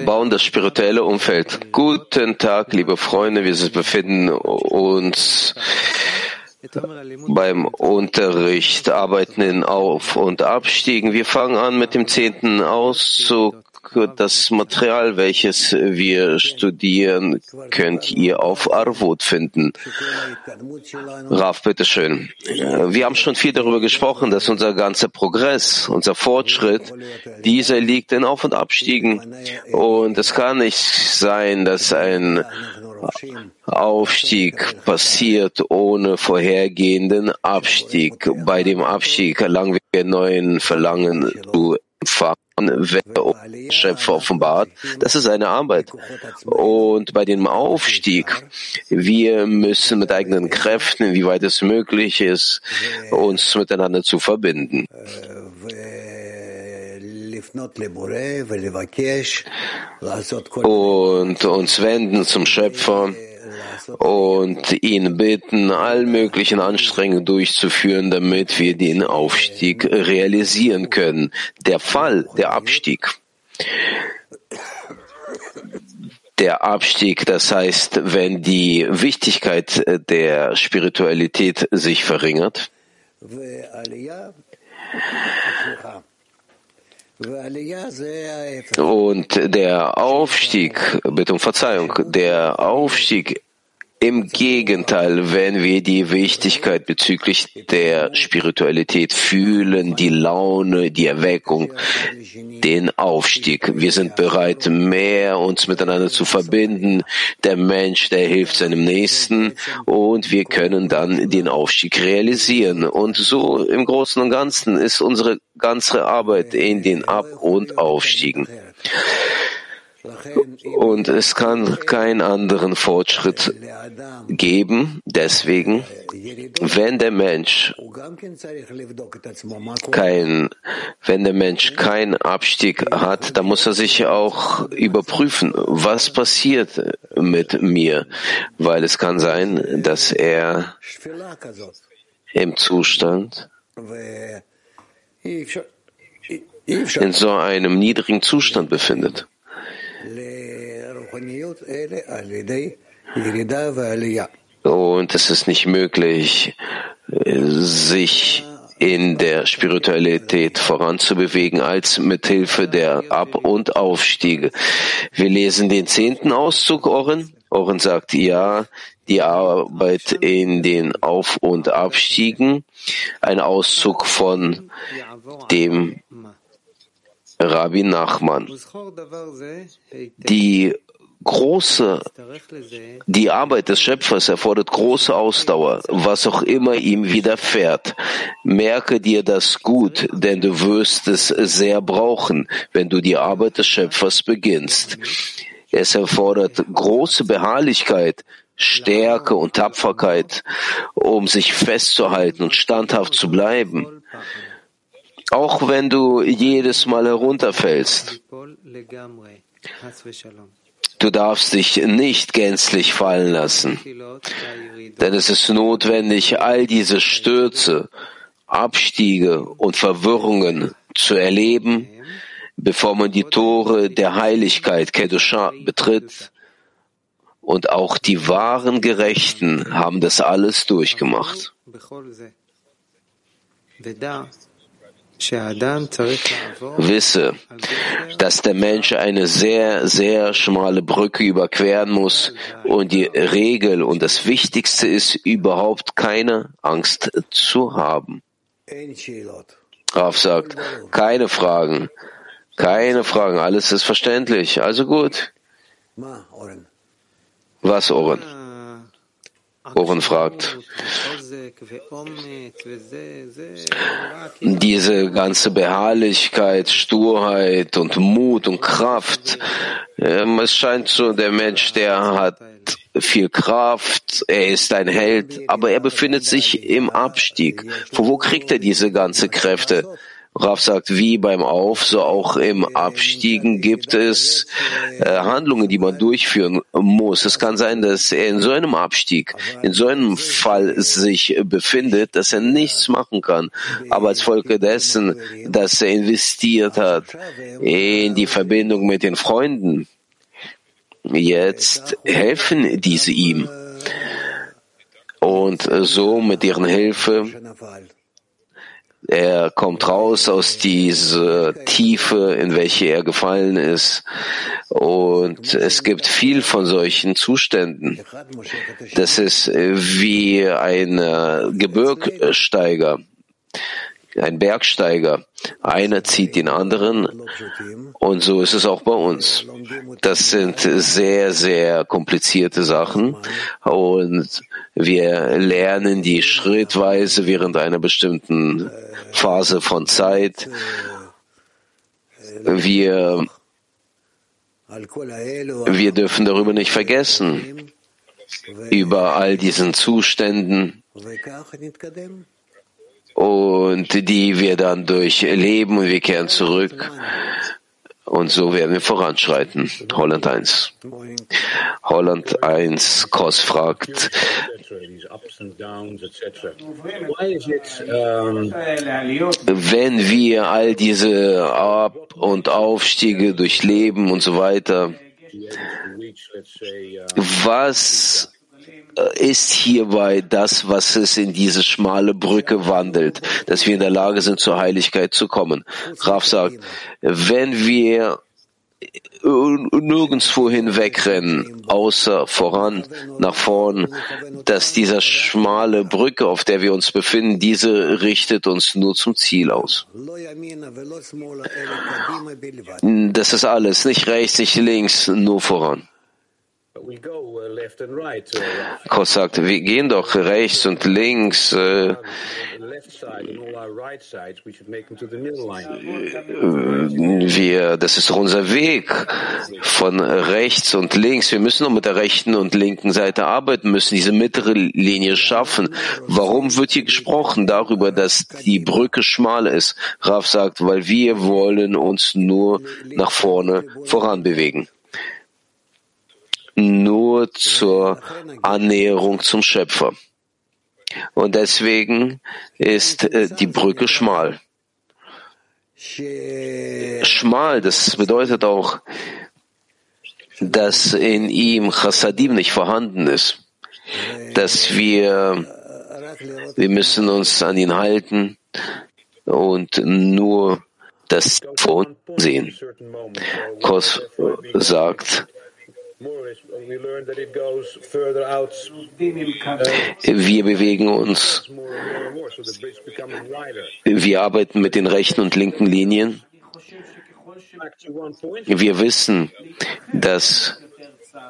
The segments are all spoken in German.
Wir bauen das spirituelle Umfeld. Guten Tag, liebe Freunde. Wir befinden uns beim Unterricht, arbeiten in Auf- und Abstiegen. Wir fangen an mit dem zehnten Auszug das Material, welches wir studieren, könnt ihr auf Arvut finden. Raf, bitteschön. Wir haben schon viel darüber gesprochen, dass unser ganzer Progress, unser Fortschritt, dieser liegt in Auf- und Abstiegen. Und es kann nicht sein, dass ein Aufstieg passiert ohne vorhergehenden Abstieg. Bei dem Abstieg erlangen wir neuen Verlangen zu empfangen wenn Schöpfer offenbart. Das ist eine Arbeit. Und bei dem Aufstieg, wir müssen mit eigenen Kräften, inwieweit es möglich ist, uns miteinander zu verbinden. Und uns wenden zum Schöpfer und ihn bitten, all möglichen Anstrengungen durchzuführen, damit wir den Aufstieg realisieren können. Der Fall, der Abstieg. Der Abstieg, das heißt, wenn die Wichtigkeit der Spiritualität sich verringert. Und der Aufstieg, bitte um Verzeihung, der Aufstieg im Gegenteil, wenn wir die Wichtigkeit bezüglich der Spiritualität fühlen, die Laune, die Erweckung, den Aufstieg. Wir sind bereit, mehr uns miteinander zu verbinden. Der Mensch, der hilft seinem Nächsten und wir können dann den Aufstieg realisieren. Und so im Großen und Ganzen ist unsere ganze Arbeit in den Ab- und Aufstiegen. Und es kann keinen anderen Fortschritt geben. Deswegen, wenn der Mensch kein, wenn der Mensch keinen Abstieg hat, dann muss er sich auch überprüfen, was passiert mit mir, weil es kann sein, dass er im Zustand in so einem niedrigen Zustand befindet. Und es ist nicht möglich, sich in der Spiritualität voranzubewegen als mit Hilfe der Ab- und Aufstiege. Wir lesen den zehnten Auszug, Oren. Oren sagt, ja, die Arbeit in den Auf- und Abstiegen, ein Auszug von dem Rabbi Nachman. Die große, die Arbeit des Schöpfers erfordert große Ausdauer, was auch immer ihm widerfährt. Merke dir das gut, denn du wirst es sehr brauchen, wenn du die Arbeit des Schöpfers beginnst. Es erfordert große Beharrlichkeit, Stärke und Tapferkeit, um sich festzuhalten und standhaft zu bleiben. Auch wenn du jedes Mal herunterfällst. Du darfst dich nicht gänzlich fallen lassen, denn es ist notwendig, all diese Stürze, Abstiege und Verwirrungen zu erleben, bevor man die Tore der Heiligkeit Kedusha betritt. Und auch die wahren Gerechten haben das alles durchgemacht. Wisse, dass der Mensch eine sehr, sehr schmale Brücke überqueren muss und die Regel und das Wichtigste ist, überhaupt keine Angst zu haben. Raf sagt, keine Fragen, keine Fragen, alles ist verständlich, also gut. Was, Oren? Oren fragt. Diese ganze Beharrlichkeit, Sturheit und Mut und Kraft, es scheint so, der Mensch, der hat viel Kraft, er ist ein Held, aber er befindet sich im Abstieg. Von wo kriegt er diese ganze Kräfte? Rav sagt, wie beim Auf, so auch im Abstiegen gibt es äh, Handlungen, die man durchführen muss. Es kann sein, dass er in so einem Abstieg, in so einem Fall sich befindet, dass er nichts machen kann. Aber als Folge dessen, dass er investiert hat in die Verbindung mit den Freunden, jetzt helfen diese ihm. Und so mit deren Hilfe er kommt raus aus dieser Tiefe, in welche er gefallen ist. Und es gibt viel von solchen Zuständen. Das ist wie ein Gebirgsteiger, ein Bergsteiger. Einer zieht den anderen und so ist es auch bei uns. Das sind sehr, sehr komplizierte Sachen und wir lernen die schrittweise während einer bestimmten Phase von Zeit. Wir, wir dürfen darüber nicht vergessen, über all diesen Zuständen und die wir dann durchleben und wir kehren zurück. Und so werden wir voranschreiten. Holland 1. Holland 1, Kos fragt, wenn wir all diese Ab- und Aufstiege durchleben und so weiter, was ist hierbei das, was es in diese schmale Brücke wandelt, dass wir in der Lage sind, zur Heiligkeit zu kommen. Raf sagt, wenn wir nirgendswo hinwegrennen, außer voran, nach vorn, dass dieser schmale Brücke, auf der wir uns befinden, diese richtet uns nur zum Ziel aus. Das ist alles, nicht rechts, nicht links, nur voran. Kos sagt, wir gehen doch rechts und links. Äh, wir, das ist unser Weg von rechts und links. Wir müssen noch mit der rechten und linken Seite arbeiten, müssen diese mittlere Linie schaffen. Warum wird hier gesprochen darüber, dass die Brücke schmal ist? Raf sagt, weil wir wollen uns nur nach vorne voranbewegen nur zur Annäherung zum Schöpfer. Und deswegen ist äh, die Brücke schmal. Schmal, das bedeutet auch, dass in ihm Chassadim nicht vorhanden ist, dass wir, wir müssen uns an ihn halten und nur das vor uns sehen. Kos sagt, wir bewegen uns. Wir arbeiten mit den rechten und linken Linien. Wir wissen, dass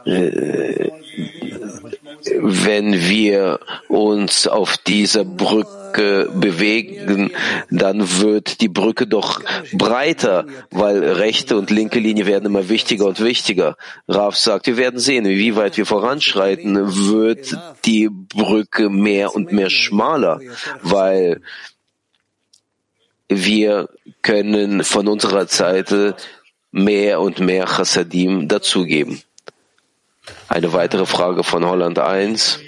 äh, wenn wir uns auf dieser Brücke bewegen, dann wird die Brücke doch breiter, weil rechte und linke Linie werden immer wichtiger und wichtiger. Raf sagt, wir werden sehen, wie weit wir voranschreiten, wird die Brücke mehr und mehr schmaler, weil wir können von unserer Seite mehr und mehr Chassadim dazugeben. Eine weitere Frage von Holland 1.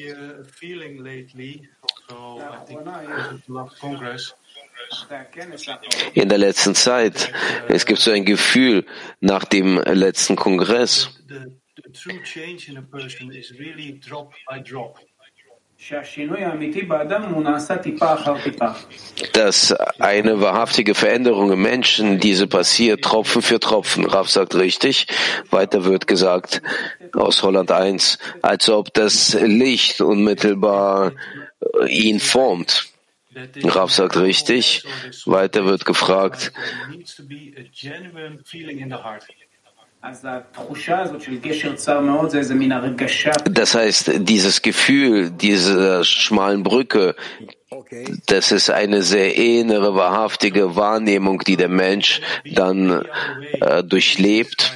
In der letzten Zeit, es gibt so ein Gefühl nach dem letzten Kongress, dass eine wahrhaftige Veränderung im Menschen, diese passiert Tropfen für Tropfen. Raff sagt richtig. Weiter wird gesagt aus Holland 1, als ob das Licht unmittelbar äh, ihn formt. Raff sagt richtig. Weiter wird gefragt, das heißt, dieses Gefühl dieser schmalen Brücke, das ist eine sehr innere, wahrhaftige Wahrnehmung, die der Mensch dann äh, durchlebt.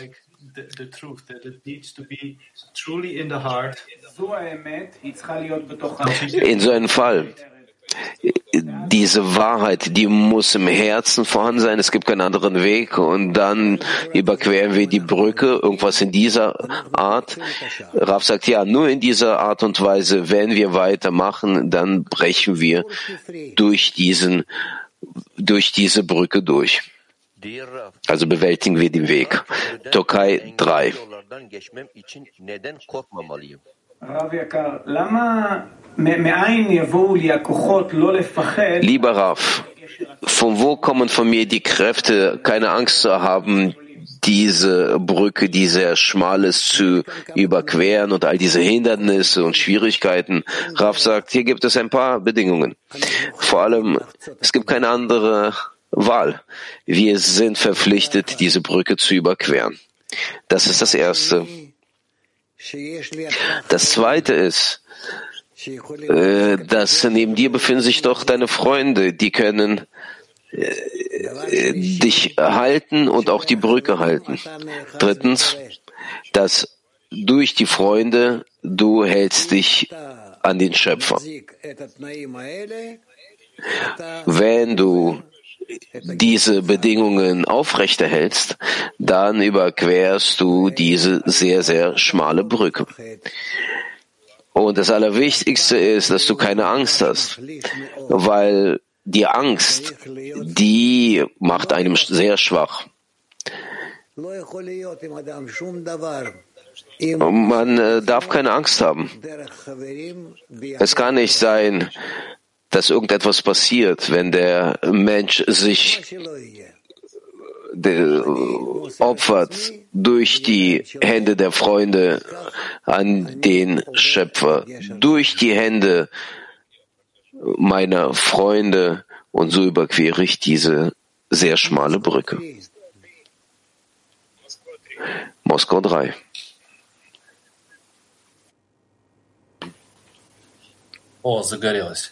In so einem Fall diese Wahrheit, die muss im Herzen vorhanden sein. Es gibt keinen anderen Weg. Und dann überqueren wir die Brücke, irgendwas in dieser Art. Rav sagt, ja, nur in dieser Art und Weise, wenn wir weitermachen, dann brechen wir durch diesen, durch diese Brücke durch. Also bewältigen wir den Weg. Türkei 3. Lieber Rav, von wo kommen von mir die Kräfte, keine Angst zu haben, diese Brücke, die sehr schmal ist, zu überqueren und all diese Hindernisse und Schwierigkeiten. Rav sagt, hier gibt es ein paar Bedingungen. Vor allem, es gibt keine andere Wahl. Wir sind verpflichtet, diese Brücke zu überqueren. Das ist das Erste. Das zweite ist, dass neben dir befinden sich doch deine Freunde, die können äh, dich halten und auch die Brücke halten. Drittens, dass durch die Freunde du hältst dich an den Schöpfer. Wenn du diese Bedingungen aufrechterhältst, dann überquerst du diese sehr, sehr schmale Brücke. Und das Allerwichtigste ist, dass du keine Angst hast, weil die Angst, die macht einem sehr schwach. Man äh, darf keine Angst haben. Es kann nicht sein, dass irgendetwas passiert, wenn der Mensch sich opfert durch die Hände der Freunde an den Schöpfer, durch die Hände meiner Freunde und so überquere ich diese sehr schmale Brücke. Moskau 3. О, загорелось.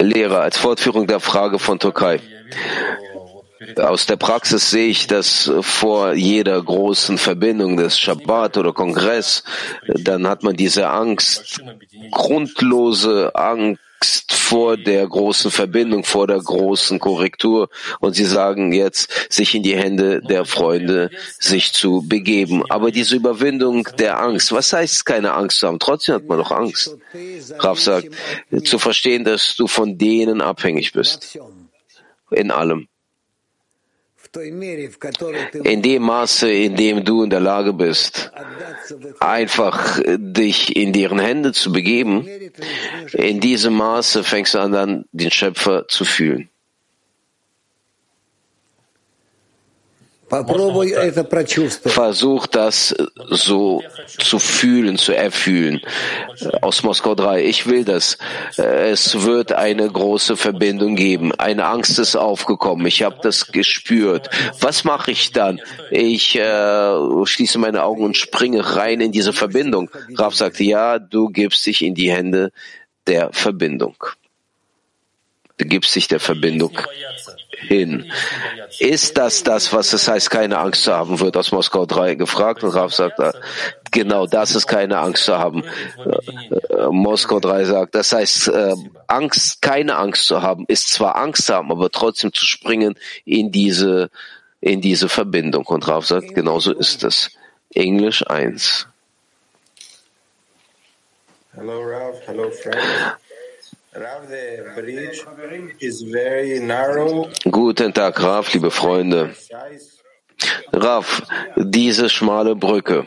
Lehrer, als Fortführung der Frage von Türkei. Aus der Praxis sehe ich, dass vor jeder großen Verbindung des Shabbat oder Kongress, dann hat man diese Angst, grundlose Angst, vor der großen Verbindung, vor der großen Korrektur. Und sie sagen jetzt, sich in die Hände der Freunde sich zu begeben. Aber diese Überwindung der Angst, was heißt keine Angst zu haben? Trotzdem hat man doch Angst. Raf sagt, zu verstehen, dass du von denen abhängig bist. In allem. In dem Maße, in dem du in der Lage bist, einfach dich in deren Hände zu begeben, in diesem Maße fängst du an, dann den Schöpfer zu fühlen. Versuch das so zu fühlen, zu erfühlen. Aus Moskau 3. Ich will das. Es wird eine große Verbindung geben. Eine Angst ist aufgekommen. Ich habe das gespürt. Was mache ich dann? Ich äh, schließe meine Augen und springe rein in diese Verbindung. Raf sagte, ja, du gibst dich in die Hände der Verbindung. Du gibst dich der Verbindung hin. Ist das das, was es heißt, keine Angst zu haben, wird aus Moskau 3 gefragt und Rav sagt, genau das ist keine Angst zu haben. Äh, Moskau 3 sagt, das heißt, äh, Angst, keine Angst zu haben, ist zwar Angst zu haben, aber trotzdem zu springen in diese, in diese Verbindung. Und Rav sagt, genauso ist es. Englisch 1. Hello, Rav. Hello, friends. Guten Tag, Raf, liebe Freunde. Raf, diese schmale Brücke.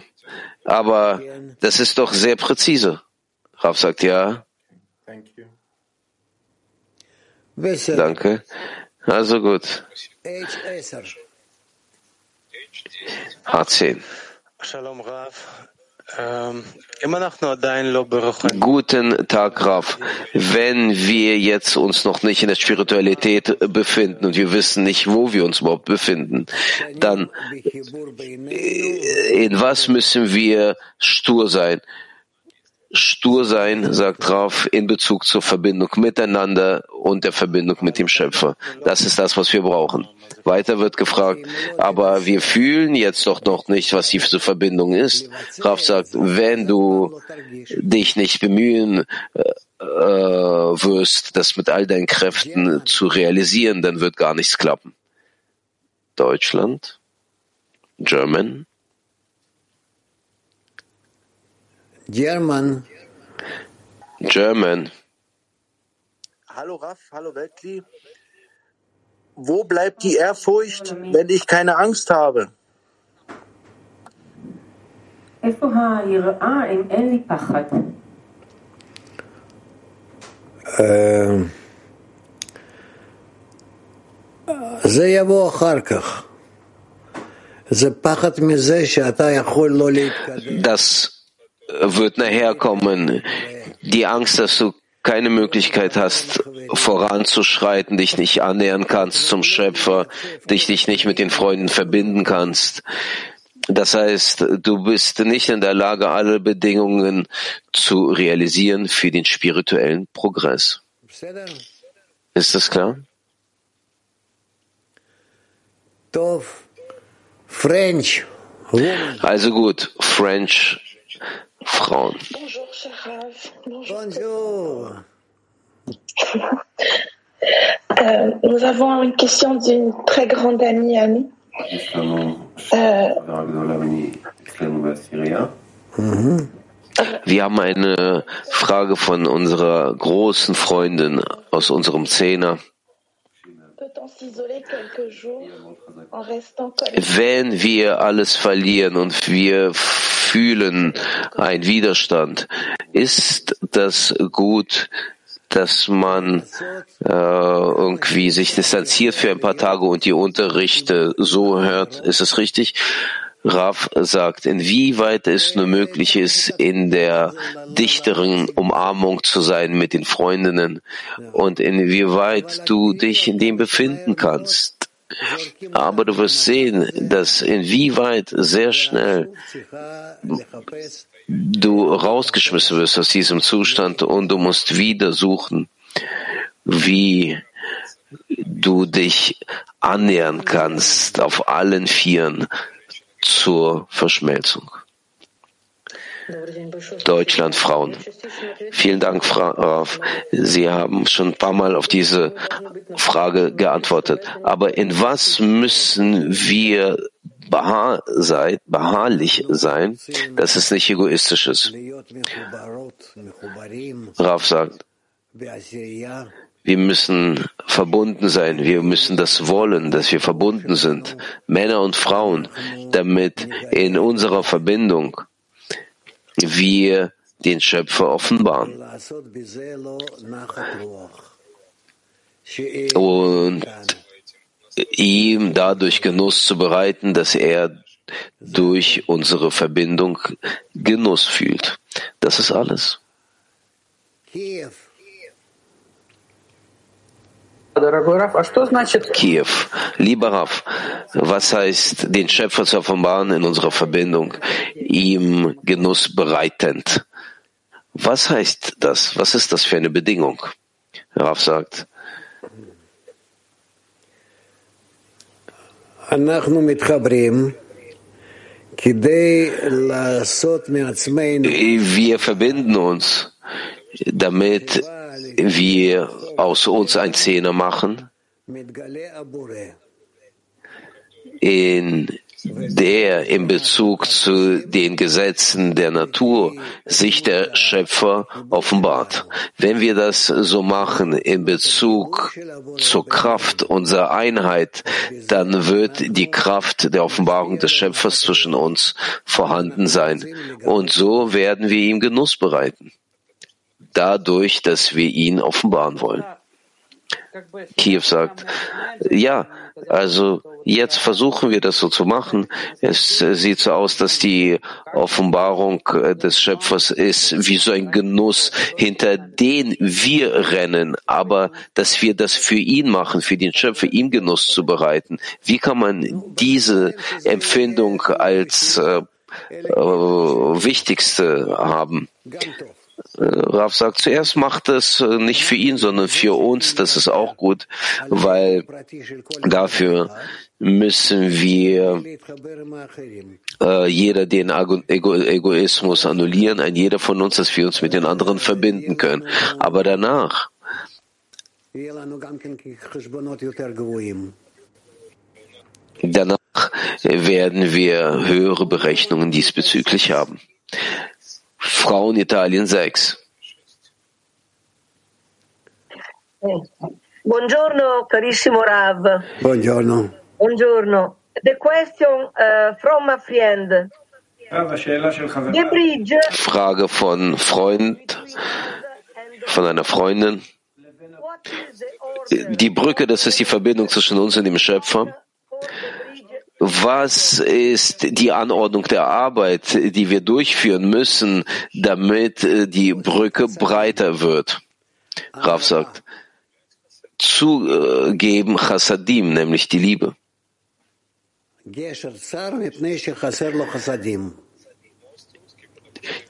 Aber das ist doch sehr präzise. Raf sagt ja. Danke. Also gut. H10. Shalom, Rav. Guten Tag, Raf. Wenn wir jetzt uns noch nicht in der Spiritualität befinden und wir wissen nicht, wo wir uns überhaupt befinden, dann äh, in was müssen wir stur sein? Stur sein, sagt Raf, in Bezug zur Verbindung miteinander und der Verbindung mit dem Schöpfer. Das ist das, was wir brauchen. Weiter wird gefragt, aber wir fühlen jetzt doch noch nicht, was diese Verbindung ist. Raf sagt, wenn du dich nicht bemühen äh, äh, wirst, das mit all deinen Kräften zu realisieren, dann wird gar nichts klappen. Deutschland, German, German. German. Hallo Raff, hallo Weltkli. Wo bleibt die Ehrfurcht, wenn ich keine Angst habe? Ähm. Das wird nachher kommen. Die Angst, dass du keine Möglichkeit hast, voranzuschreiten, dich nicht annähern kannst zum Schöpfer, dich, dich nicht mit den Freunden verbinden kannst. Das heißt, du bist nicht in der Lage, alle Bedingungen zu realisieren für den spirituellen Progress. Ist das klar? Also gut, French Frauen. Bonjour. Euh, nous avons une question d'une très grande amie à nous. Euh, Wir haben eine Frage von unserer großen Freundin aus unserem Zehner. Wenn wir alles verlieren und wir fühlen einen Widerstand, ist das gut, dass man äh, irgendwie sich distanziert für ein paar Tage und die Unterrichte so hört? Ist es richtig? Rav sagt, inwieweit es nur möglich ist, in der dichteren Umarmung zu sein mit den Freundinnen und inwieweit du dich in dem befinden kannst. Aber du wirst sehen, dass inwieweit sehr schnell du rausgeschmissen wirst aus diesem Zustand und du musst wieder suchen, wie du dich annähern kannst auf allen Vieren zur Verschmelzung. Deutschland Frauen. Vielen Dank, Frau. Rav. Sie haben schon ein paar Mal auf diese Frage geantwortet. Aber in was müssen wir beharr sein, beharrlich sein, dass es nicht egoistisch ist? Rav sagt, wir müssen verbunden sein. Wir müssen das wollen, dass wir verbunden sind. Männer und Frauen, damit in unserer Verbindung wir den Schöpfer offenbaren. Und ihm dadurch Genuss zu bereiten, dass er durch unsere Verbindung Genuss fühlt. Das ist alles. Kiew. Kiew, lieber Raf, was heißt den Schöpfer zu offenbaren in unserer Verbindung, ihm Genuss bereitend? Was heißt das? Was ist das für eine Bedingung? Raf sagt, wir verbinden uns, damit wir aus uns ein Zehner machen, in der in Bezug zu den Gesetzen der Natur sich der Schöpfer offenbart. Wenn wir das so machen in Bezug zur Kraft unserer Einheit, dann wird die Kraft der Offenbarung des Schöpfers zwischen uns vorhanden sein. Und so werden wir ihm Genuss bereiten. Dadurch, dass wir ihn offenbaren wollen. Kiew sagt, ja, also jetzt versuchen wir das so zu machen. Es sieht so aus, dass die Offenbarung äh, des Schöpfers ist wie so ein Genuss, hinter den wir rennen, aber dass wir das für ihn machen, für den Schöpfer, ihm Genuss zu bereiten. Wie kann man diese Empfindung als äh, äh, wichtigste haben? Äh, Raf sagt, zuerst macht es äh, nicht für ihn, sondern für uns. Das ist auch gut, weil dafür müssen wir äh, jeder den Ego Egoismus annullieren, ein jeder von uns, dass wir uns mit den anderen verbinden können. Aber danach Danach werden wir höhere Berechnungen diesbezüglich haben. Frauen Italien 6. Buongiorno carissimo Rav. Buongiorno. Buongiorno. The question uh, from a friend. The bridge Frage von Freund, von einer Freundin. Die Brücke, das ist die Verbindung zwischen uns und dem Schöpfer. Was ist die Anordnung der Arbeit, die wir durchführen müssen, damit äh, die Brücke breiter wird? Rav sagt, zugeben Chassadim, nämlich die Liebe.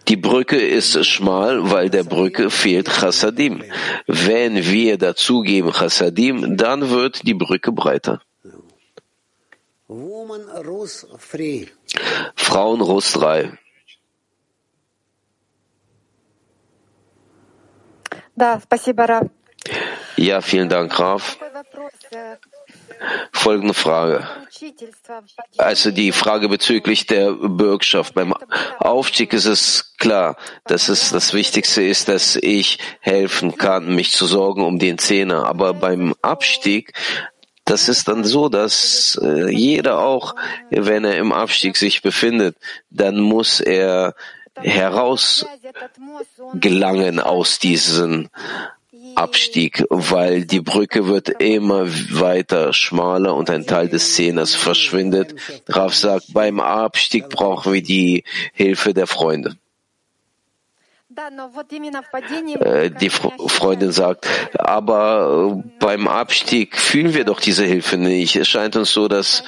Die Brücke ist schmal, weil der Brücke fehlt Chassadim. Wenn wir dazugeben Chassadim, dann wird die Brücke breiter. Frauen Russ 3. Ja, vielen Dank, Raf. Folgende Frage. Also die Frage bezüglich der Bürgschaft. Beim Aufstieg ist es klar, dass es das Wichtigste ist, dass ich helfen kann, mich zu sorgen um den Zehner. Aber beim Abstieg das ist dann so, dass äh, jeder auch, wenn er im Abstieg sich befindet, dann muss er heraus gelangen aus diesem Abstieg, weil die Brücke wird immer weiter schmaler und ein Teil des Zehners verschwindet. Raf sagt, beim Abstieg brauchen wir die Hilfe der Freunde. Äh, die Freundin sagt, aber äh, beim Abstieg fühlen wir doch diese Hilfe nicht. Es scheint uns so, dass,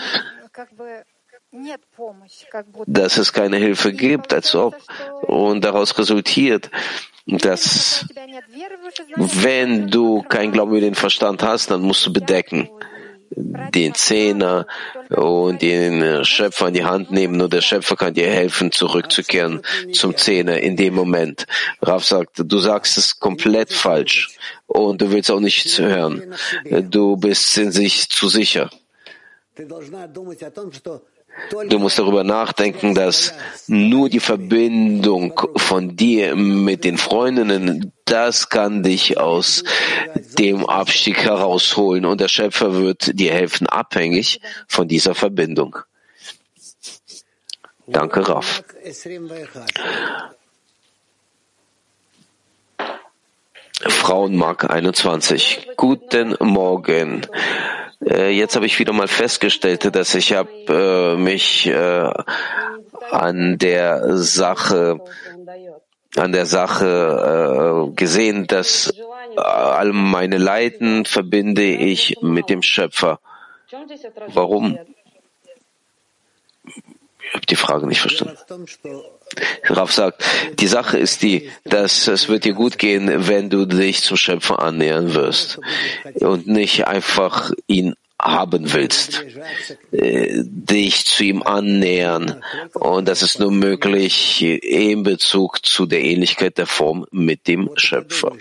dass es keine Hilfe gibt, als ob. Und daraus resultiert, dass wenn du kein Glauben über den Verstand hast, dann musst du bedecken den Zehner und den Schöpfer in die Hand nehmen. Nur der Schöpfer kann dir helfen, zurückzukehren zum Zehner in dem Moment. Raf sagt, du sagst es komplett falsch und du willst auch nichts hören. Du bist in sich zu sicher. Du musst darüber nachdenken, dass nur die Verbindung von dir mit den Freundinnen, das kann dich aus dem Abstieg herausholen und der Schöpfer wird dir helfen, abhängig von dieser Verbindung. Danke, Raf. Frauenmark 21. Guten Morgen. Äh, Jetzt habe ich wieder mal festgestellt, dass ich habe äh, mich äh, an der Sache an der Sache äh, gesehen, dass äh, all meine Leiden verbinde ich mit dem Schöpfer. Warum? Ich habe die Frage nicht verstanden. Raf sagt, die Sache ist die, dass es wird dir gut gehen, wenn du dich zum Schöpfer annähern wirst und nicht einfach ihn haben willst, äh, dich zu ihm annähern. Und das ist nur möglich in Bezug zu der Ähnlichkeit der Form mit dem Schöpfer.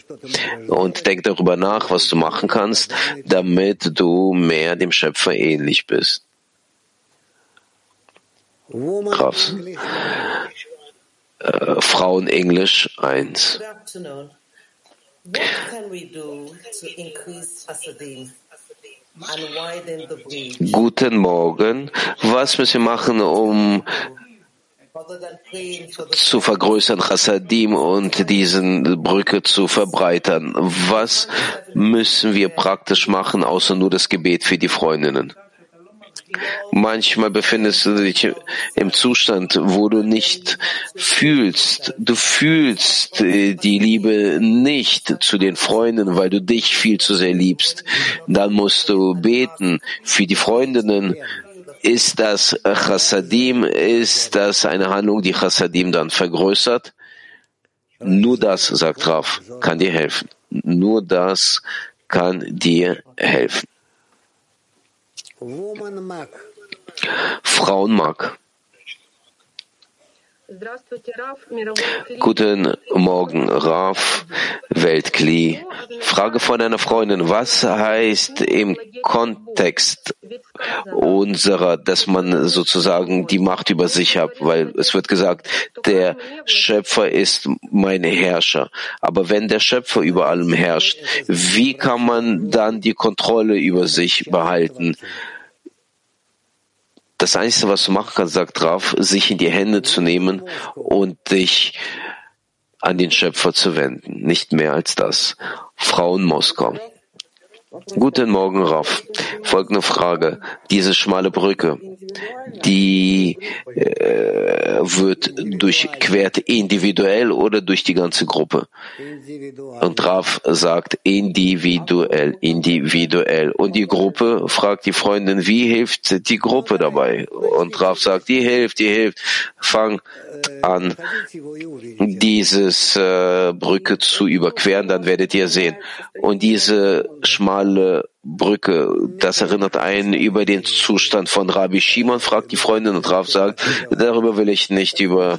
Und denk darüber nach, was du machen kannst, damit du mehr dem Schöpfer ähnlich bist. Krass. Äh, Frauen Englisch 1. Good afternoon. What can we do to increase Hasadim and widen the bridge Guten Morgen. Was müssen wir machen, um zu vergrößern Chassadim und diesen Brücke zu verbreitern? Was müssen wir praktisch machen, außer nur das Gebet für die Freundinnen? Manchmal befindest du dich im Zustand, wo du nicht fühlst. Du fühlst äh, die Liebe nicht zu den Freunden, weil du dich viel zu sehr liebst. Dann musst du beten für die Freundinnen. Ist das Chassadim? Ist das eine Handlung, die Chassadim dann vergrößert? Nur das, sagt Raf, kann dir helfen. Nur das kann dir helfen. Frauenmark. Guten Morgen, Raf Weltkli. Frage von einer Freundin. Was heißt im Kontext unserer, dass man sozusagen die Macht über sich hat? Weil es wird gesagt, der Schöpfer ist mein Herrscher. Aber wenn der Schöpfer über allem herrscht, wie kann man dann die Kontrolle über sich behalten? Das Einzige, was du machen kannst, sagt Raf, sich in die Hände zu nehmen und dich an den Schöpfer zu wenden. Nicht mehr als das. Frauen Moskau. Guten Morgen, Raf. Folgende Frage. Diese schmale Brücke, die äh, wird durchquert individuell oder durch die ganze Gruppe? Und Raf sagt individuell, individuell. Und die Gruppe fragt die Freundin, wie hilft die Gruppe dabei? Und Raf sagt, die hilft, die hilft. Fang an, dieses äh, Brücke zu überqueren, dann werdet ihr sehen. Und diese schmale Brücke, das erinnert einen über den Zustand von Rabbi Shimon, fragt die Freundin und Rav sagt, darüber will ich nicht über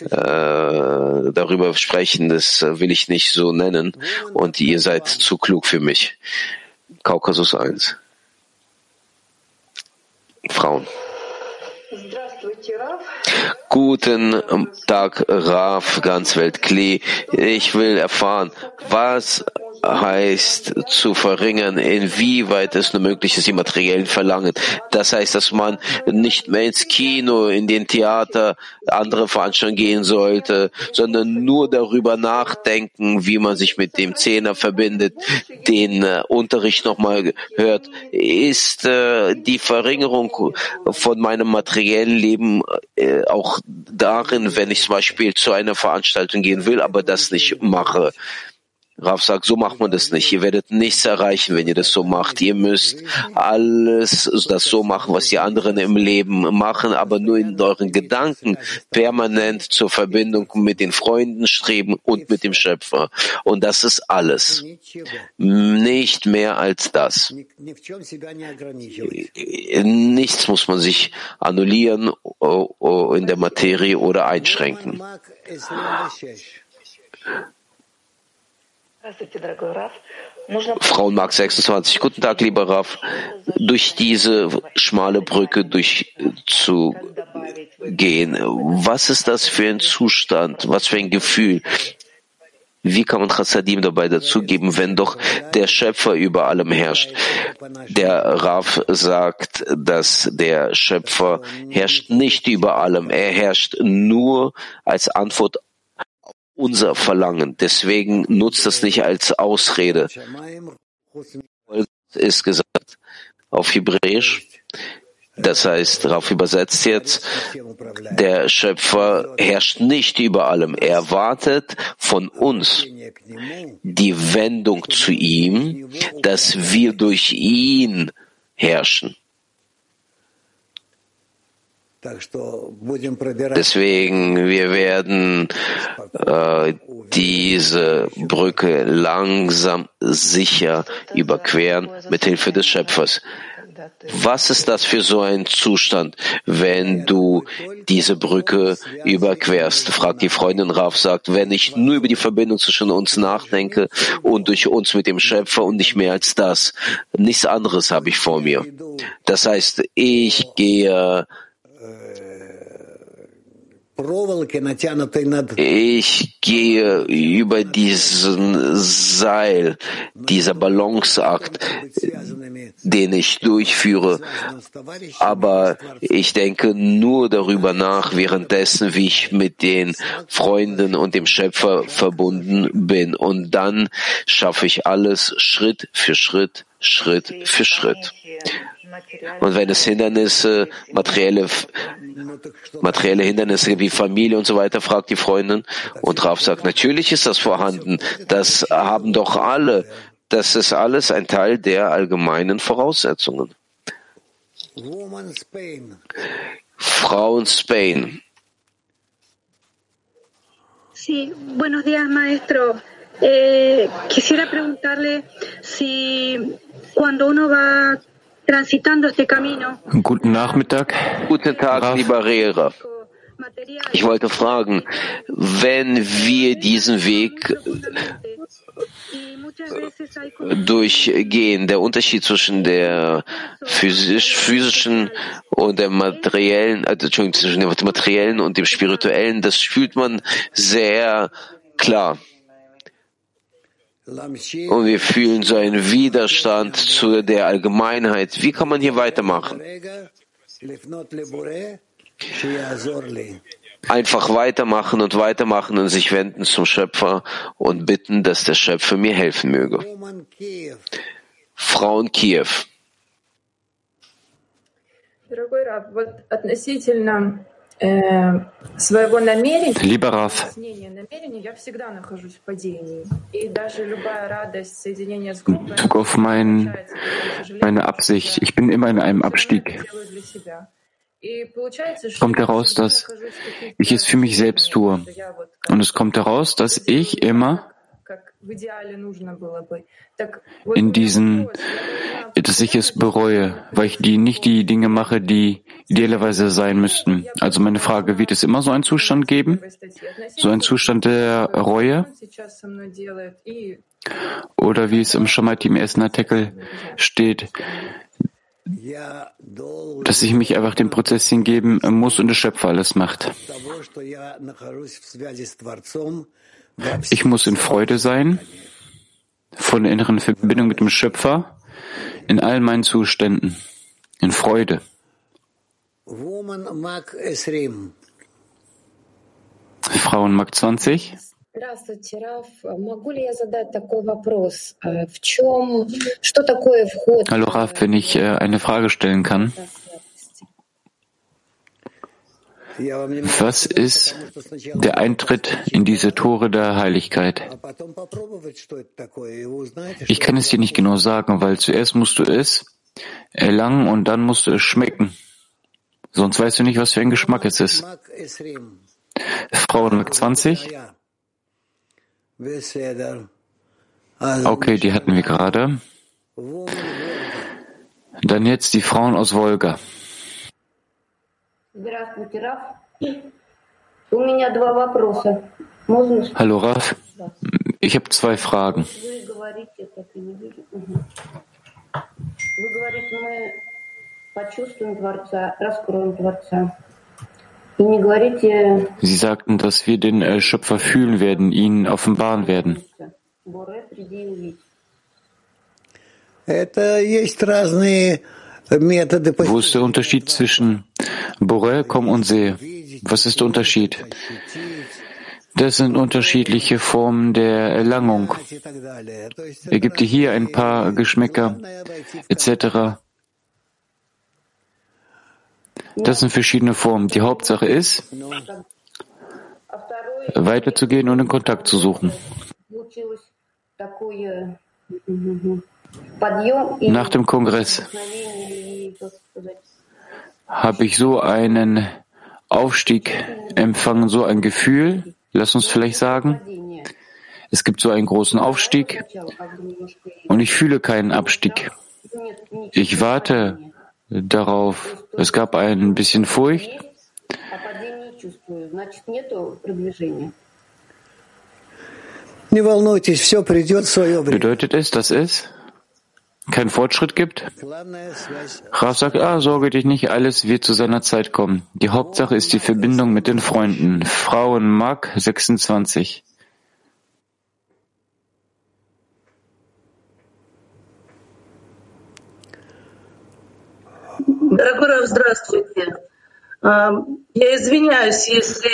äh, darüber sprechen, das will ich nicht so nennen und ihr seid zu klug für mich. Kaukasus 1. Frauen. Guten Tag, Raf, ganz Weltklee. Ich will erfahren, was heißt zu verringern, inwieweit es nur möglich ist, die materiellen Verlangen. Das heißt, dass man nicht mehr ins Kino, in den Theater, andere Veranstaltungen gehen sollte, sondern nur darüber nachdenken, wie man sich mit dem Zehner verbindet, den äh, Unterricht nochmal hört. Ist äh, die Verringerung von meinem materiellen Leben äh, auch darin, wenn ich zum Beispiel zu einer Veranstaltung gehen will, aber das nicht mache? Rav sagt, so macht man das nicht. Ihr werdet nichts erreichen, wenn ihr das so macht. Ihr müsst alles das so machen, was die anderen im Leben machen, aber nur in euren Gedanken permanent zur Verbindung mit den Freunden streben und mit dem Schöpfer. Und das ist alles. Nicht mehr als das. Nichts muss man sich annullieren in der Materie oder einschränken. Frauenmarkt 26. Guten Tag, lieber Raff. Durch diese schmale Brücke durchzugehen, was ist das für ein Zustand? Was für ein Gefühl? Wie kann man Chassadim dabei dazugeben, wenn doch der Schöpfer über allem herrscht? Der Rav sagt, dass der Schöpfer herrscht nicht über allem. Er herrscht nur als Antwort unser Verlangen. Deswegen nutzt das nicht als Ausrede. Ist gesagt auf Hebräisch. Das heißt, darauf übersetzt jetzt, der Schöpfer herrscht nicht über allem. Er wartet von uns die Wendung zu ihm, dass wir durch ihn herrschen. Deswegen, wir werden äh, diese Brücke langsam, sicher überqueren mit Hilfe des Schöpfers. Was ist das für so ein Zustand, wenn du diese Brücke überquerst? Fragt die Freundin Raf, sagt, wenn ich nur über die Verbindung zwischen uns nachdenke und durch uns mit dem Schöpfer und nicht mehr als das. Nichts anderes habe ich vor mir. Das heißt, ich gehe ich gehe über diesen Seil, dieser Balanceakt, den ich durchführe, aber ich denke nur darüber nach, währenddessen, wie ich mit den Freunden und dem Schöpfer verbunden bin. Und dann schaffe ich alles Schritt für Schritt, Schritt für Schritt. Und wenn es Hindernisse, materielle, materielle Hindernisse wie Familie und so weiter, fragt die Freundin. Und Raf sagt, natürlich ist das vorhanden. Das haben doch alle. Das ist alles ein Teil der allgemeinen Voraussetzungen. Frauen Spain. Sí, buenos días, maestro. Eh, quisiera preguntarle si cuando uno va. Guten Nachmittag. Guten Tag, lieber Rehrer. Ich wollte fragen, wenn wir diesen Weg durchgehen, der Unterschied zwischen der physisch, physischen und der materiellen, also zwischen dem materiellen und dem spirituellen, das fühlt man sehr klar Und wir fühlen so einen Widerstand zu der Allgemeinheit. Wie kann man hier weitermachen? Einfach weitermachen und weitermachen und sich wenden zum Schöpfer und bitten, dass der Schöpfer mir helfen möge. Frauen Kiew. Дорогой Раб, вот относительно э, своего намерения, Lieber Raff, Bezug auf mein, meine Absicht, ich bin immer in einem Abstieg. Es kommt heraus, dass ich es für mich selbst tue. Und es kommt heraus, dass ich immer in diesen, dass ich es bereue, weil ich die, nicht die Dinge mache, die idealerweise sein müssten. Also meine Frage, wird es immer so einen Zustand geben? So einen Zustand der Reue? Oder wie es im Shamati im ersten Artikel steht, dass ich mich einfach dem Prozess hingeben muss und der Schöpfer alles macht. Ich muss in Freude sein, von der inneren Verbindung mit dem Schöpfer, in all meinen Zuständen, in Freude. Frauen Mark 20. Здравствуйте, Раф. Могу ли я задать такой вопрос? Э, В чем, что такое вход? Hallo Raf, wenn ich äh, eine Frage stellen kann. Was ist der Eintritt in diese Tore der Heiligkeit? Ich kann es dir nicht genau sagen, weil zuerst musst du es erlangen und dann musst du es schmecken. Sonst weißt du nicht, was für ein Geschmack es ist. Frauen 20. Okay, die hatten wir gerade. Dann jetzt die Frauen aus Wolga. Здравствуйте, Раф. У меня два вопроса. Можно? Hallo Raf, ich habe zwei Fragen. Вы говорите, как я не вижу. Мгм. Вы говорите, мы почувствуем Творца, раскроем Творца. И не говорите Sie sagten, dass wir den äh, Schöpfer fühlen werden, ihn offenbaren werden. Боре, приди и увидь. Это есть разные методы wo ist der Unterschied zwischen Borel, komm und sehe? Was ist der Unterschied? Das sind unterschiedliche Formen der Erlangung. Er gibt dir hier ein paar Geschmäcker etc. Das sind verschiedene Formen. Die Hauptsache ist, weiterzugehen und den Kontakt zu suchen. Nach dem Kongress habe ich so einen Aufstieg empfangen, so ein Gefühl, lass uns vielleicht sagen. Es gibt so einen großen Aufstieg und ich fühle keinen Abstieg. Ich warte darauf. Es gab ein bisschen Furcht. Bedeutet es, dass es keinen Fortschritt gibt? Rav sagt, ah, sorge dich nicht, alles wird zu seiner Zeit kommen. Die Hauptsache ist die Verbindung mit den Freunden. Frauen Mark 26.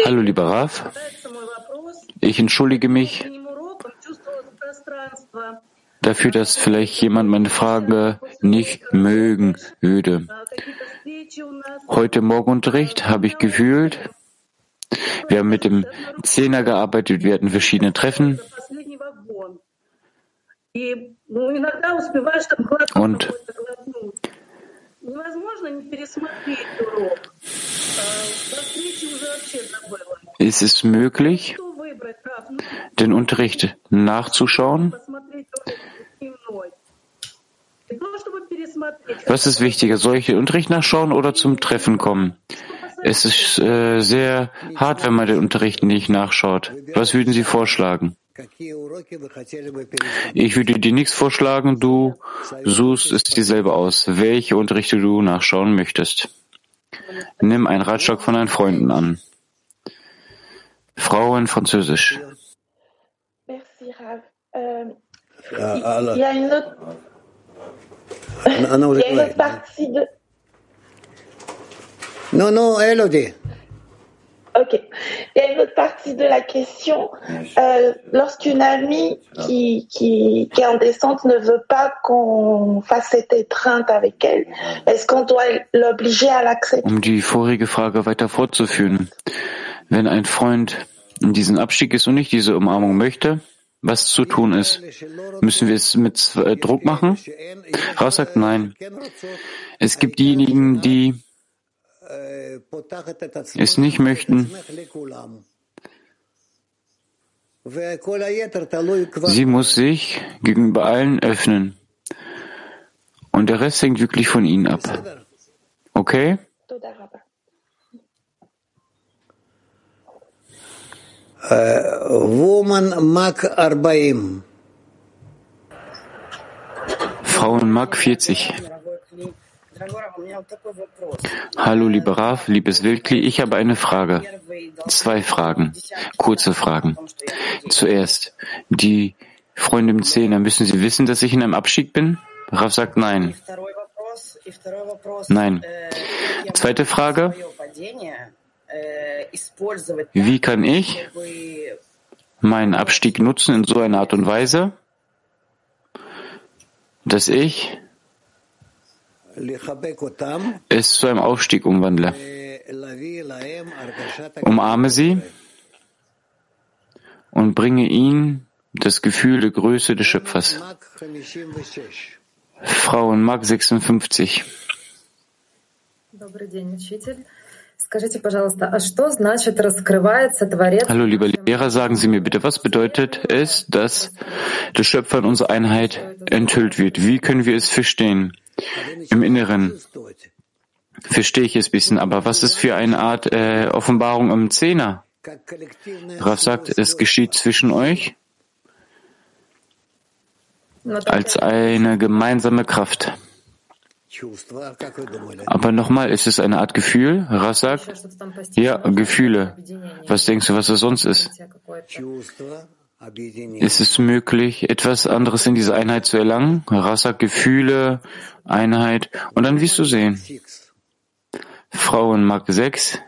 Hallo, lieber Raf. Ich entschuldige mich dafür, dass vielleicht jemand meine Frage nicht mögen würde. Heute Morgenunterricht habe ich gefühlt, wir haben mit dem Zehner gearbeitet, wir hatten verschiedene Treffen. Und es ist möglich, den Unterricht nachzuschauen? Was ist wichtiger? Soll ich den Unterricht nachschauen oder zum Treffen kommen? Es ist äh, sehr hart, wenn man den Unterricht nicht nachschaut. Was würden Sie vorschlagen? Ich würde dir nichts vorschlagen, du suchst es dir selber aus, welche Unterrichte du nachschauen möchtest. Nimm einen Ratschlag von deinen Freunden an. Frau in Französisch. Merci, Rav. Euh, il y a une autre, Ah non, il y a une autre partie de. non, non, Elodie. Ok. Il y a une autre partie de la question. Euh, Lorsqu'une amie qui, qui, qui est en descente ne veut pas qu'on fasse cette étreinte avec elle, est-ce qu'on doit l'obliger à l'accepter? Um die vorige Frage weiter fortzuführen. Wenn ein Freund in diesen Abstieg ist und nicht diese Umarmung möchte, was zu tun ist, müssen wir es mit äh, Druck machen? Raus sagt nein. Es gibt diejenigen, die es nicht möchten. Sie muss sich gegenüber allen öffnen. Und der Rest hängt wirklich von ihnen ab. Okay? Woman Mac 40. Frauen Mag 40. Hallo, lieber Raf, liebes Wildkli, ich habe eine Frage. Zwei Fragen, kurze Fragen. Zuerst, die Freunde im Zehner, müssen Sie wissen, dass ich in einem Abstieg bin? Raf sagt nein. Nein. Zweite Frage. Wie kann ich meinen Abstieg nutzen in so einer Art und Weise, dass ich es zu einem Aufstieg umwandle? Umarme sie und bringe ihnen das Gefühl der Größe des Schöpfers. Frauen Mag 56. Добрый день, учитель. Hallo, lieber Lehrer, sagen Sie mir bitte, was bedeutet es, dass der Schöpfer in unserer Einheit enthüllt wird? Wie können wir es verstehen? Im Inneren verstehe ich es ein bisschen, aber was ist für eine Art äh, Offenbarung am Zehner? Raf sagt, es geschieht zwischen euch als eine gemeinsame Kraft. Aber nochmal, ist es eine Art Gefühl? Ras sagt, ja, Gefühle. Was denkst du, was es sonst ist? Ist es möglich, etwas anderes in dieser Einheit zu erlangen? Ras sagt Gefühle, Einheit. Und dann wirst du sehen. Frauen Mark 6.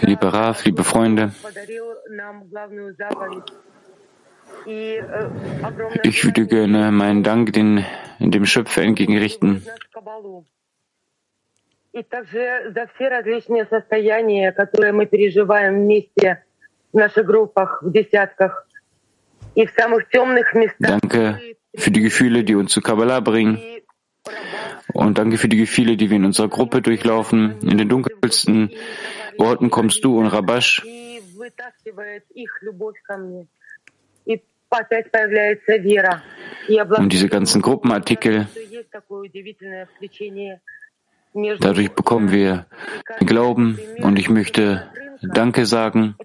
Lieber Raf, liebe Freunde, ich würde gerne meinen Dank den, dem Schöpfer entgegenrichten. И также за все различные состояния, которые мы переживаем вместе в наших группах, в десятках и в самых темных местах. Danke für die Gefühle, die uns zu Kabbalah bringen. Und danke für die Gefühle, die wir in unserer Gruppe durchlaufen. In den dunkelsten Orten kommst du und Rabash. Und diese ganzen Gruppenartikel, dadurch bekommen wir Glauben. Und ich möchte Danke sagen,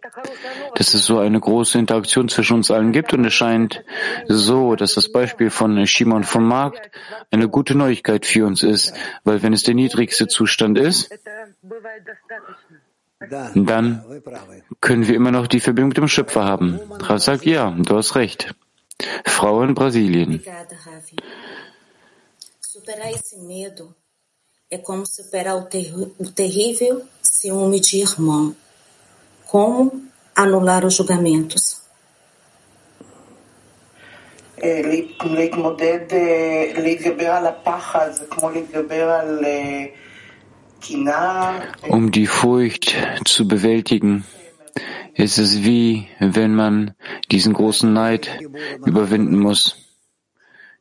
dass es so eine große Interaktion zwischen uns allen gibt. Und es scheint so, dass das Beispiel von Shimon vom Markt eine gute Neuigkeit für uns ist, weil wenn es der niedrigste Zustand ist, dann können wir immer noch die Verbindung mit dem Schöpfer haben. Rav sagt, ja, du hast recht. Frau in Brasilien. Obrigada, Ravi. Superar esse medo é como superar o, terri- o terrível ciúme de irmão. Como anular os julgamentos? אה, להת- להתמודד, אה, להתגבר על הפחד, זה כמו להתגבר על אה, קנאה. um die Furcht zu bewältigen, ist es wie, wenn man diesen großen Neid überwinden muss.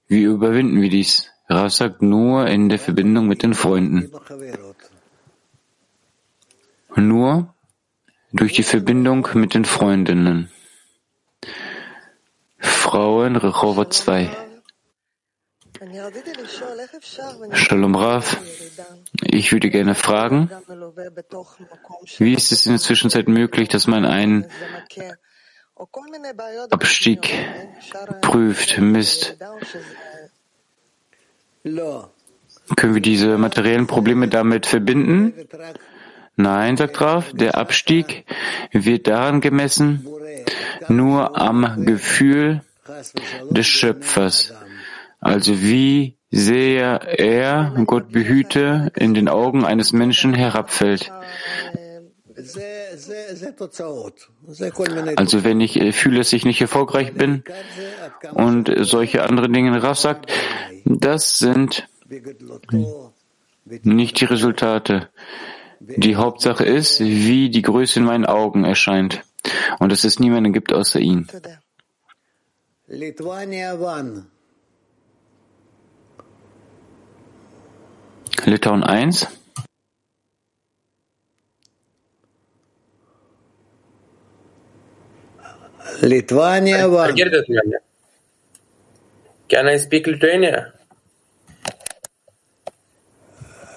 Wie überwinden wir dies? Rav sagt nur in der Verbindung mit den Freunden. nur durch die Verbindung mit den Freundinnen. Frauen Rechova 2. Shalom Rav, ich würde gerne fragen, wie ist es in der Zwischenzeit möglich, dass man einen Abstieg prüft, misst? Können wir diese materiellen Probleme damit verbinden? Nein, sagt Rav, der Abstieg wird daran gemessen, nur am Gefühl des Schöpfers. Also wie sehr er, Gott behüte, in den Augen eines Menschen herabfällt. Also wenn ich äh, fühle, dass ich nicht erfolgreich bin und solche andere Dinge, Raff sagt, das sind nicht die Resultate. Die Hauptsache ist, wie die Größe in meinen Augen erscheint. Und dass es niemanden gibt außer ihn. Litauen 1. Lithuania 1. Girdit mane? Can I speak Lithuania?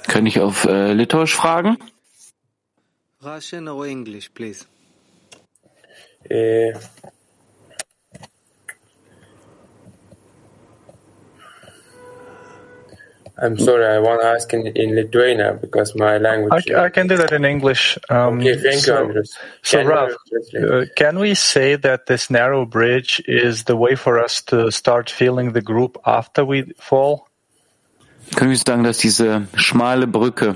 Kann ich auf äh, Litauisch fragen? Russian or English, please. Eh, I'm sorry, I want to ask in, in Lithuania because my language. I, I can do that in English. Um, Okay, thank you, so, Andres. So, Can you Ralph, uh, can we say that this narrow bridge is the way for us to start feeling the group after we fall? Können wir sagen, dass diese schmale Brücke,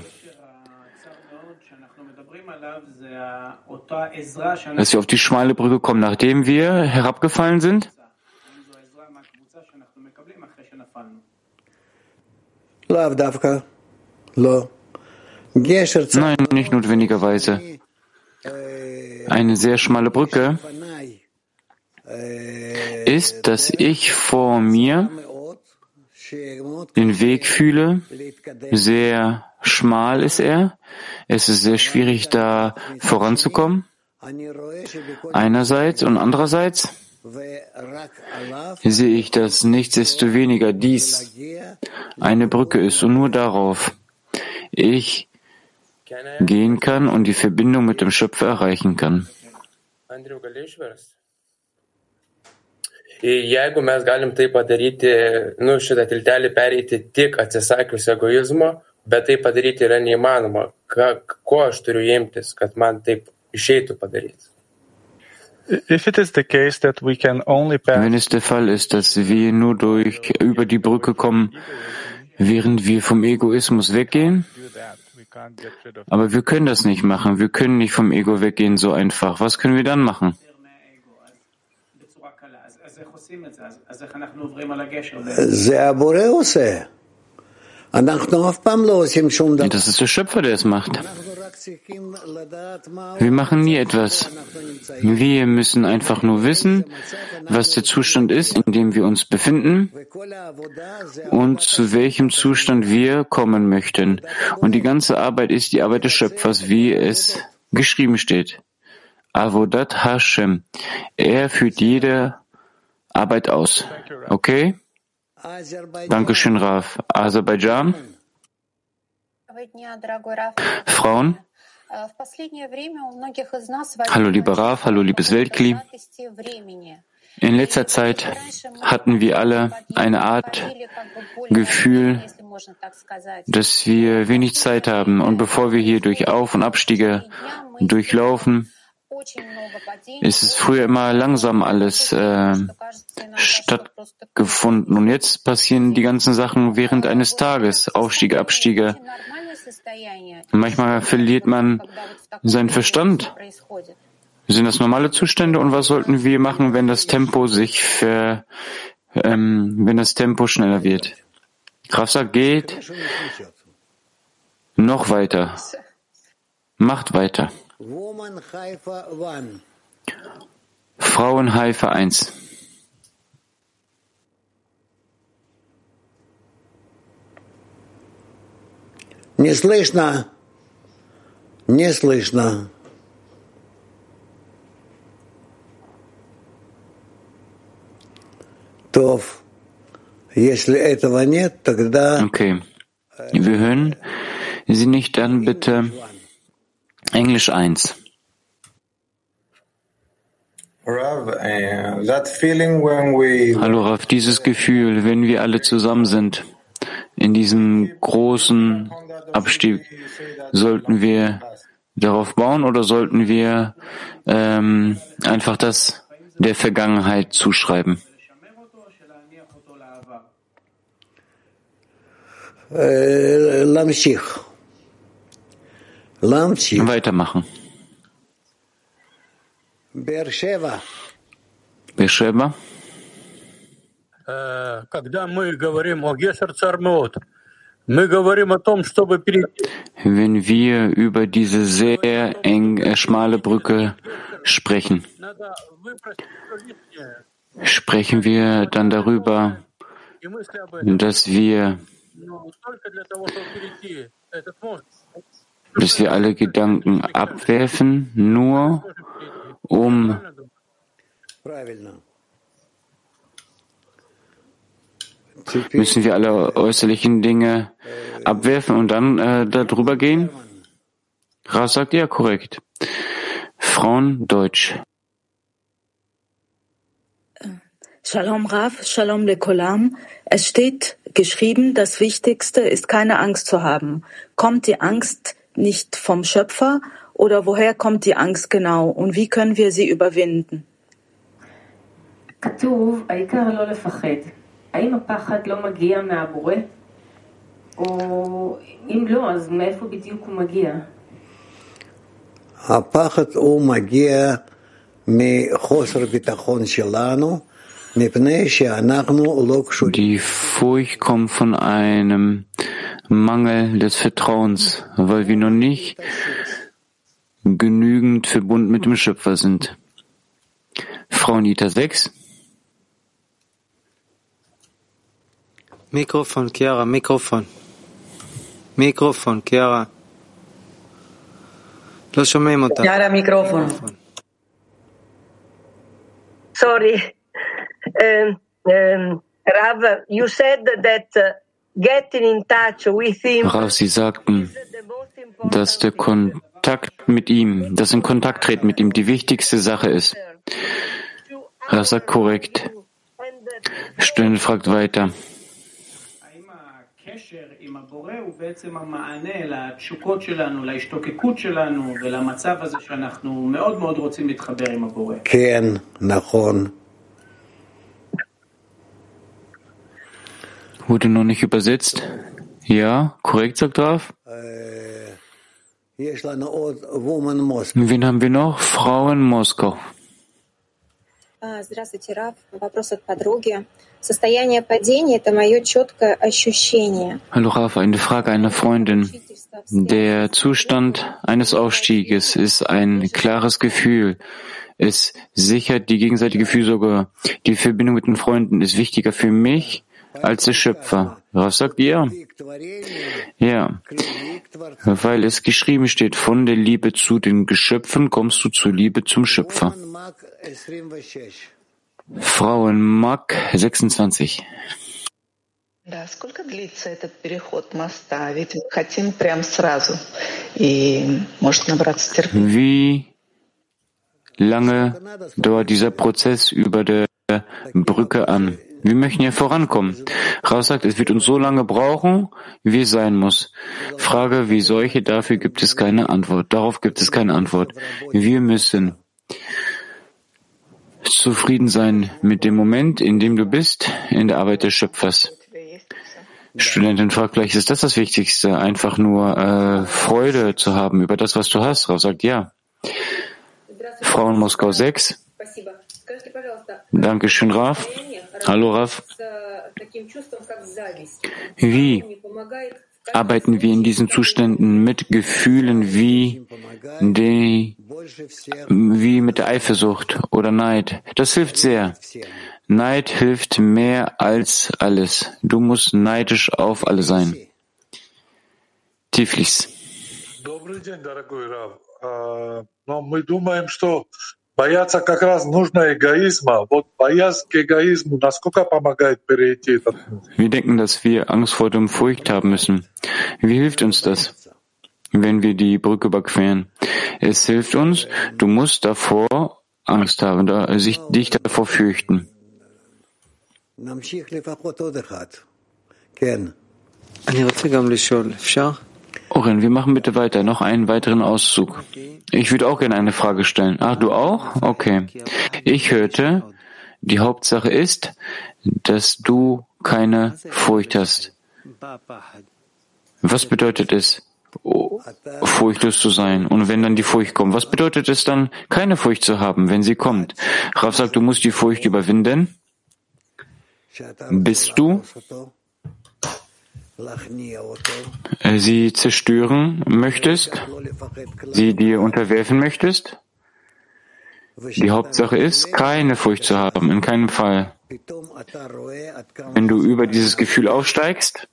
dass wir auf die schmale Brücke kommen, nachdem wir herabgefallen sind? Nein, nicht notwendigerweise. Eine sehr schmale Brücke ist, dass ich vor mir den Weg fühle. Sehr schmal ist er. Es ist sehr schwierig, da voranzukommen. Einerseits und andererseits sehe ich, dass nichtsdestoweniger dies eine Brücke ist und nur darauf ich gehen kann und die Verbindung mit dem Schöpfer erreichen kann. Jeigu mes galim tai padaryti, nu, šitą tiltelį pereiti tik atsisakius egoizmo, bet tai padaryti yra neįmanoma. Ką, ko aš turiu imtis, kad man taip išeitų padaryti? Wenn es der Fall ist, dass wir nur durch über die Brücke kommen, während wir vom Egoismus weggehen, aber wir können das nicht machen. Wir können nicht vom Ego weggehen so einfach. Was können wir dann machen? Das ist der Schöpfer, der es macht. Wir machen nie etwas. Wir müssen einfach nur wissen, was der Zustand ist, in dem wir uns befinden und zu welchem Zustand wir kommen möchten. Und die ganze Arbeit ist die Arbeit des Schöpfers, wie es geschrieben steht. Avodat Hashem. Er führt jede Arbeit aus. Okay? Dankeschön, Raf. Aserbaidschan? Frauen? Hallo, lieber Raf. Hallo, liebes Weltkli. In letzter Zeit hatten wir alle eine Art Gefühl, dass wir wenig Zeit haben. Und bevor wir hier durch Auf- und Abstiege durchlaufen, ist es früher immer langsam alles äh, stattgefunden. Und jetzt passieren die ganzen Sachen während eines Tages. Aufstiege, Abstiege. Manchmal verliert man seinen Verstand. Sind das normale Zustände und was sollten wir machen, wenn das Tempo sich ver, ähm, wenn das Tempo schneller wird? Sagt, geht noch weiter. Macht weiter. Woman Haifa 1. Frauen Haifa 1. Не слышно. Не слышно. Тов. Если этого нет, тогда Okay. Wir hören Sie nicht, dann bitte Englisch 1. Rav, uh, that feeling when we Hallo Raf, dieses Gefühl, wenn wir alle zusammen sind, in diesem großen Abstieg, sollten wir darauf bauen oder sollten wir ähm, einfach das der Vergangenheit zuschreiben? э, ламсих. Ламсих. Weitermachen. Бершева. Beersheba, Э, Когда мы говорим о Гесер Цармеот, wenn wir über diese sehr eng, äh, schmale Brücke sprechen, sprechen wir dann darüber, dass wir, dass wir alle Gedanken abwerfen, nur um müssen wir alle äußerlichen Dinge abwerfen und dann äh, darüber gehen? Ra sagt ja korrekt. Frauen Deutsch. Shalom Rav, Shalom Lekolam. Es steht geschrieben, das Wichtigste ist keine Angst zu haben. Kommt die Angst nicht vom Schöpfer oder woher kommt die Angst genau und wie können wir sie überwinden? כתוב, העיקר לא לפחד. האם הפחד לא מגיע מהבורא? או אם לא, אז מאיפה בדיוק הוא מגיע? הפחד הוא מגיע מחוסר ביטחון שלנו, מפני שאנחנו לא קשורים. Die Furcht kommt von einem Mangel des Vertrauens, weil wir noch nicht genügend verbunden mit dem Schöpfer sind. Frau Nita 6. מיקרופון, קיארה, מיקרופון. מיקרופון, קיארה. לא שומעים אותה. Chiara, microfono. Sorry. Um, um, Rav, you said that uh, getting in touch with him Rav, Sie sagten, dass der Kontakt mit ihm, das in Kontakt treten mit ihm die wichtigste Sache ist. Rav sagt korrekt. Stön fragt weiter. הקשר עם הבורא הוא בעצם המענה לתשוקות שלנו, להשתוקקות שלנו ולמצב הזה שאנחנו מאוד מאוד רוצים להתחבר עם הבורא. כן, נכון. Wurde noch nicht übersetzt? Ja, korrekt, sagt Rav. יש לנו עוד woman Moscow. Wen haben wir noch? Frauen Moskau. А, Здравствуйте, Раф. Вопрос от подруги. Состояние падения – это мое четкое ощущение. Hallo Rav, eine Frage einer Freundin. Der Zustand eines Aufstieges ist ein klares Gefühl. Es sichert die gegenseitige Fürsorge. Die Verbindung mit den Freunden ist wichtiger für mich als der Schöpfer. Was sagt ihr? Ja, weil es geschrieben steht, von der Liebe zu den Geschöpfen kommst du zur Liebe zum Schöpfer. Frauen Mark 26. Да, сколько длится этот переход моста? Ведь мы хотим прям сразу. И может набраться терпения. Wie lange dauert dieser Prozess über der Brücke an? Wir möchten ja vorankommen. Raus sagt, es wird uns so lange brauchen, wie es sein muss. Frage wie solche, dafür gibt es keine Antwort. Darauf gibt es keine Antwort. Wir müssen zufrieden sein mit dem Moment, in dem du bist, in der Arbeit des Schöpfers. Studentin fragt, vielleicht ist das das Wichtigste, einfach nur äh, Freude zu haben über das, was du hast. Rav sagt, ja. Frau in Moskau 6. Dankeschön, Raf. Hallo, Raf. Wie arbeiten wir in diesen Zuständen mit Gefühlen wie die, wie mit Eifersucht oder Neid? Das hilft sehr. Neid hilft mehr als alles. Du musst neidisch auf alle sein. Tiflis Добрый день, дорогой Рав. А, Но мы думаем, что бояться как раз нужно эгоизма. Вот боязнь к эгоизму насколько помогает перейти этот путь? Wir denken, dass wir Angst vor dem Furcht haben müssen. Wie hilft uns das, wenn wir die Brücke überqueren? Es hilft uns, du musst davor Angst haben, da, sich, dich davor fürchten. נמשיך לפחות עוד אחד. כן. אני רוצה גם לשאול, אפשר? Oren, wir machen bitte weiter. Noch einen weiteren Auszug. Ich würde auch gerne eine Frage stellen. Ach, du auch? Okay. Ich hörte, die Hauptsache ist, dass du keine Furcht hast. Was bedeutet es, furchtlos zu sein? Und wenn dann die Furcht kommt, was bedeutet es dann, keine Furcht zu haben, wenn sie kommt? Raf sagt, du musst die Furcht überwinden. Bist du sie zerstören möchtest, sie dir unterwerfen möchtest? Die Hauptsache ist, keine Furcht zu haben, in keinem Fall. Wenn du über dieses Gefühl aufsteigst,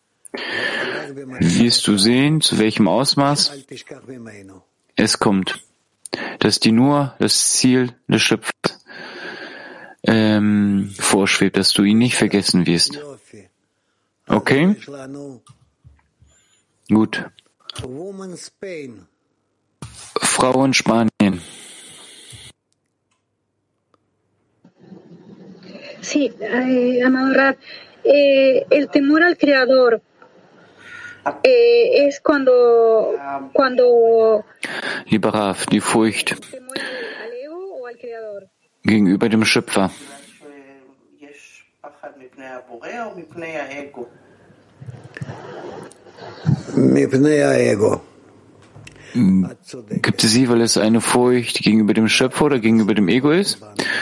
wirst du sehen, zu welchem Ausmaß es kommt, dass dir nur das Ziel des Schöpfers ähm, vorschwebt, dass du ihn nicht vergessen wirst. Okay? Gut. Frau in Spanien. Sí, eh, amado Rab, eh, el temor al Creador eh, es cuando, cuando Lieber Raf, die Furcht gegenüber dem Schöpfer. Mm. Gibt es sie, weil es eine Furcht gegenüber dem Schöpfer oder gegenüber dem Ego ist?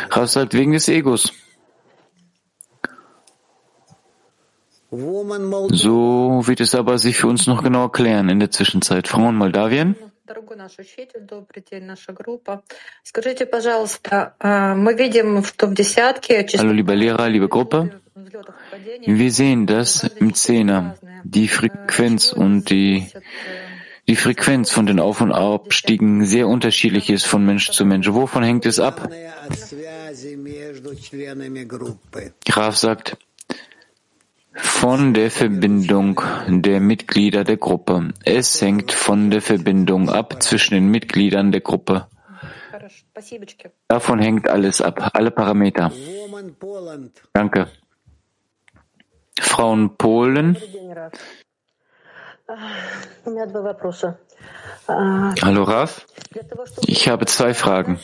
Rav sagt, halt wegen des Egos. So wird es aber sich für uns noch genau erklären in der Zwischenzeit. Frauen Moldawien? Дорогой наш учитель, добрый день, наша группа. Скажите, пожалуйста, а, мы видим, что в десятке Hallo, liebe Lehrer, liebe Gruppe. Wir sehen, dass im Zehner die Frequenz und die, die Frequenz von den Auf- und Abstiegen sehr unterschiedlich ist von Mensch zu Mensch. Wovon hängt es ab? Graf sagt, von der Verbindung der Mitglieder der Gruppe. Es hängt von der Verbindung ab zwischen den Mitgliedern der Gruppe. Davon hängt alles ab, alle Parameter. Danke. Frauen Polen. Hallo Raf. Ich habe zwei Fragen.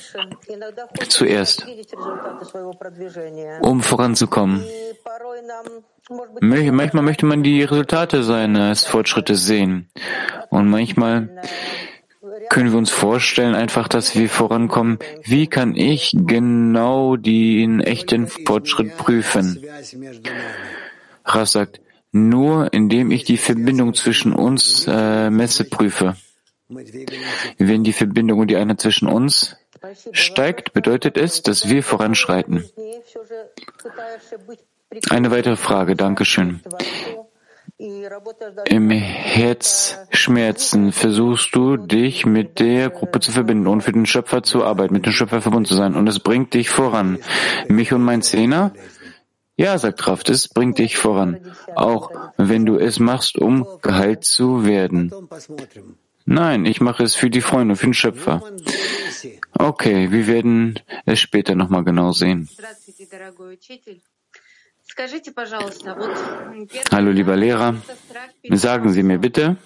Zuerst, um voranzukommen. Manchmal möchte man die Resultate seines Fortschrittes sehen. Und manchmal können wir uns vorstellen, einfach, dass wir vorankommen. Wie kann ich genau den echten Fortschritt prüfen? Raf sagt, nur indem ich die Verbindung zwischen uns äh, messe, prüfe. Wenn die Verbindung und die Einheit zwischen uns steigt, bedeutet es, dass wir voranschreiten. Eine weitere Frage, Dankeschön. Im Herzschmerzen versuchst du, dich mit der Gruppe zu verbinden und für den Schöpfer zu arbeiten, mit dem Schöpfer verbunden zu sein. Und es bringt dich voran. Mich und mein Zehner? Ja, sagt Kraft, es bringt dich voran. Auch wenn du es machst, um geheilt zu werden. Nein, ich mache es für die Freunde, für den Schöpfer. Okay, wir werden es später nochmal genau sehen. Hallo, lieber Lehrer. Sagen Sie mir bitte,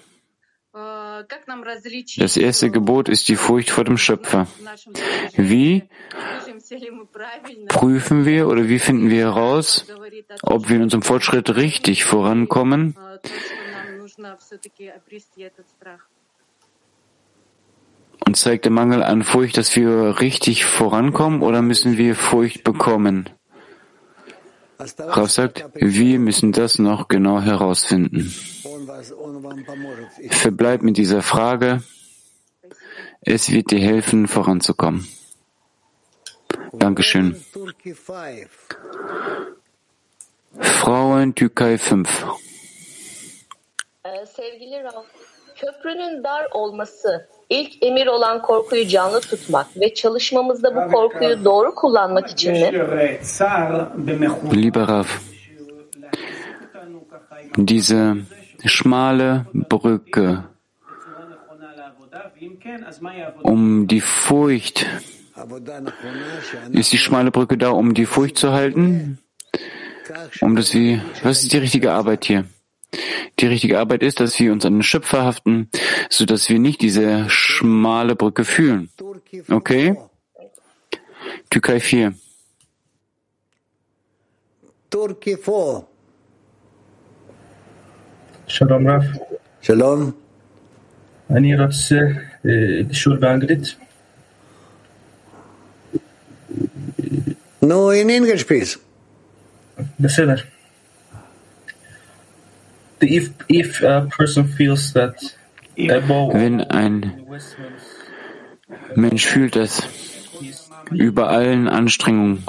das erste Gebot ist die Furcht vor dem Schöpfer. Wie prüfen wir oder wie finden wir heraus, ob wir in unserem Fortschritt richtig vorankommen? Und zeigt der Mangel an Furcht, dass wir richtig vorankommen oder müssen wir Furcht bekommen? Rav sagt, wir müssen das noch genau herausfinden. Verbleib mit dieser Frage. Es wird dir helfen, voranzukommen. Dankeschön. Frauen Türkei 5. köprünün dar olması, ilk emir olan korkuyu canlı tutmak ve çalışmamızda bu korkuyu doğru kullanmak için mi? Lieber Rav, diese schmale Brücke, um die Furcht, ist die schmale Brücke da, um die Furcht zu halten? Um das wie, was ist die richtige Arbeit hier? Die richtige Arbeit ist, dass wir uns an den Schöpfer haften, so dass wir nicht diese schmale Brücke fühlen. Okay? Türkei 4. Turkey 4. שלום רב. שלום. אני רוצה אה, לשאול באנגלית. No in English, Beseder. If, if a person feels that Wenn ein Mensch fühlt, dass über allen Anstrengungen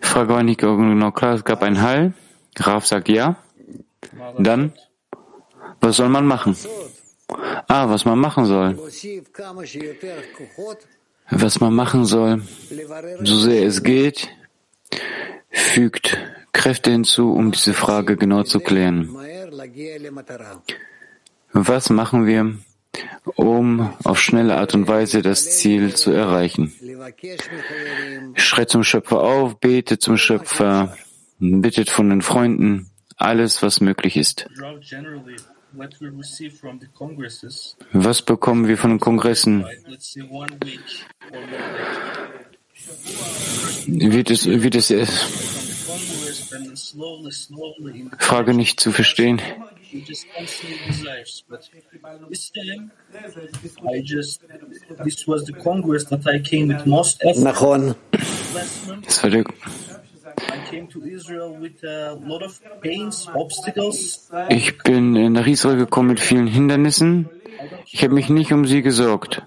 Frage war nicht genau klar, es gab einen Hall. Raf sagt ja. Dann was soll man machen? Ah, was man machen soll. Was man machen soll, so sehr es geht, fügt Kräfte hinzu, um diese Frage genau zu klären. Was machen wir, um auf schnelle Art und Weise das Ziel zu erreichen? Schreit zum Schöpfer auf, betet zum Schöpfer, bittet von den Freunden, alles, was möglich ist. Was bekommen wir von den Kongressen? Wird es, wird es, äh, Frage nicht zu verstehen. Das war der ich bin nach Israel gekommen mit vielen Hindernissen. Ich habe mich nicht um sie gesorgt.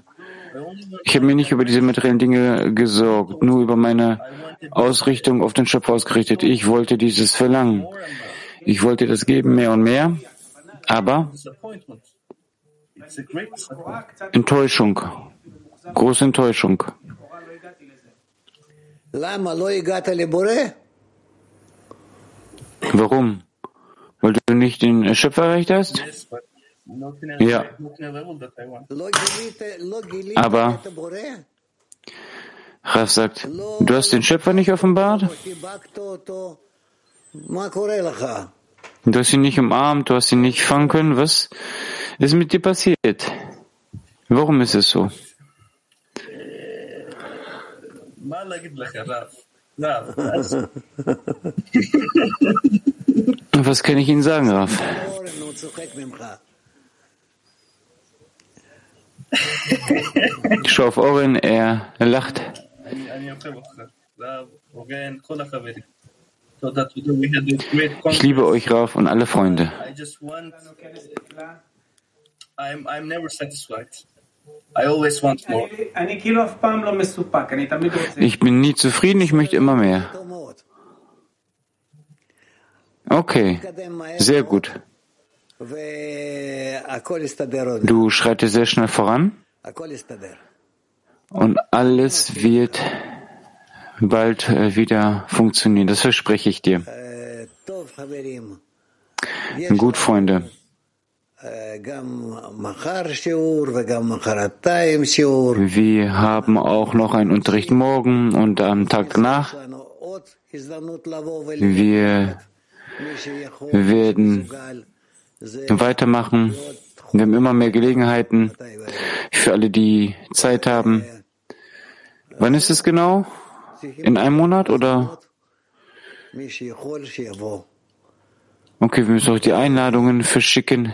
Ich habe mir nicht über diese materiellen Dinge gesorgt, nur über meine Ausrichtung auf den Schöpfer ausgerichtet. Ich wollte dieses verlangen. Ich wollte das geben, mehr und mehr. Aber. Enttäuschung, große Enttäuschung. Warum? Weil du nicht den Schöpfer erreicht hast? Ja. Aber Raf sagt, du hast den Schöpfer nicht offenbart? Du hast ihn nicht umarmt, du hast ihn nicht fangen können. Was ist mit dir passiert? Warum ist es so? ما لا قلت لك Was kann ich Ihnen sagen, Raf? Schau auf Oren, er lacht. Ich liebe euch, Raf, und alle Freunde. I'm, I'm never satisfied. Ich bin nie zufrieden, ich möchte immer mehr. Okay, sehr gut. Du schreitest sehr schnell voran und alles wird bald äh, wieder funktionieren. Das verspreche ich dir. Gut, Freunde. Wir haben auch noch einen Unterricht morgen und am Tag danach. Wir werden weitermachen. Wir haben immer mehr Gelegenheiten für alle, die Zeit haben. Wann ist es genau? In einem Monat oder? Okay, wir müssen auch die Einladungen verschicken.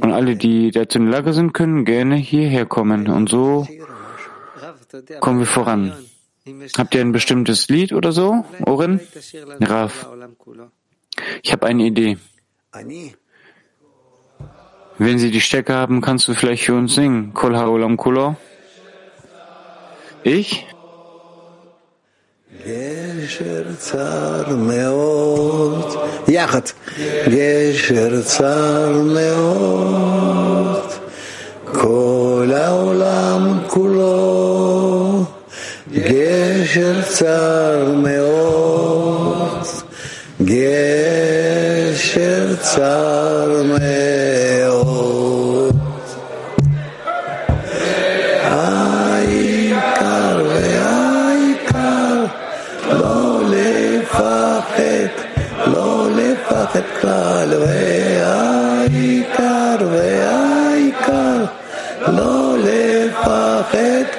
Und alle, die dazu in der Lage sind, können gerne hierher kommen. Und so kommen wir voran. Habt ihr ein bestimmtes Lied oder so, Oren? Raf. Ich habe eine Idee. Wenn Sie die Stärke haben, kannst du vielleicht für uns singen. Kol Haolam Kulo. Ich? גשר צר מאוד, יחד, גשר צר מאוד, כל העולם כולו, גשר צר מאוד, גשר צר מאוד. אחרת,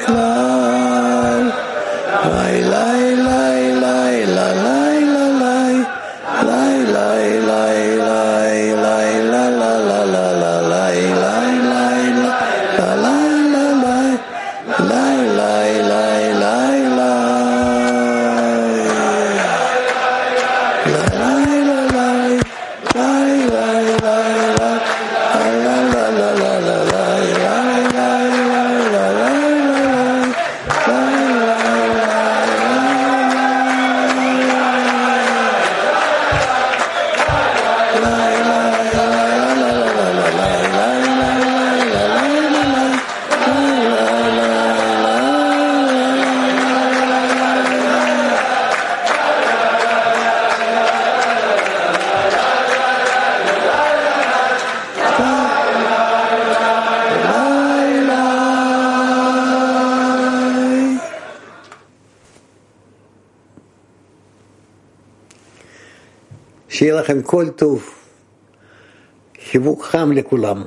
כל טוב, חיבוק חם לכולם.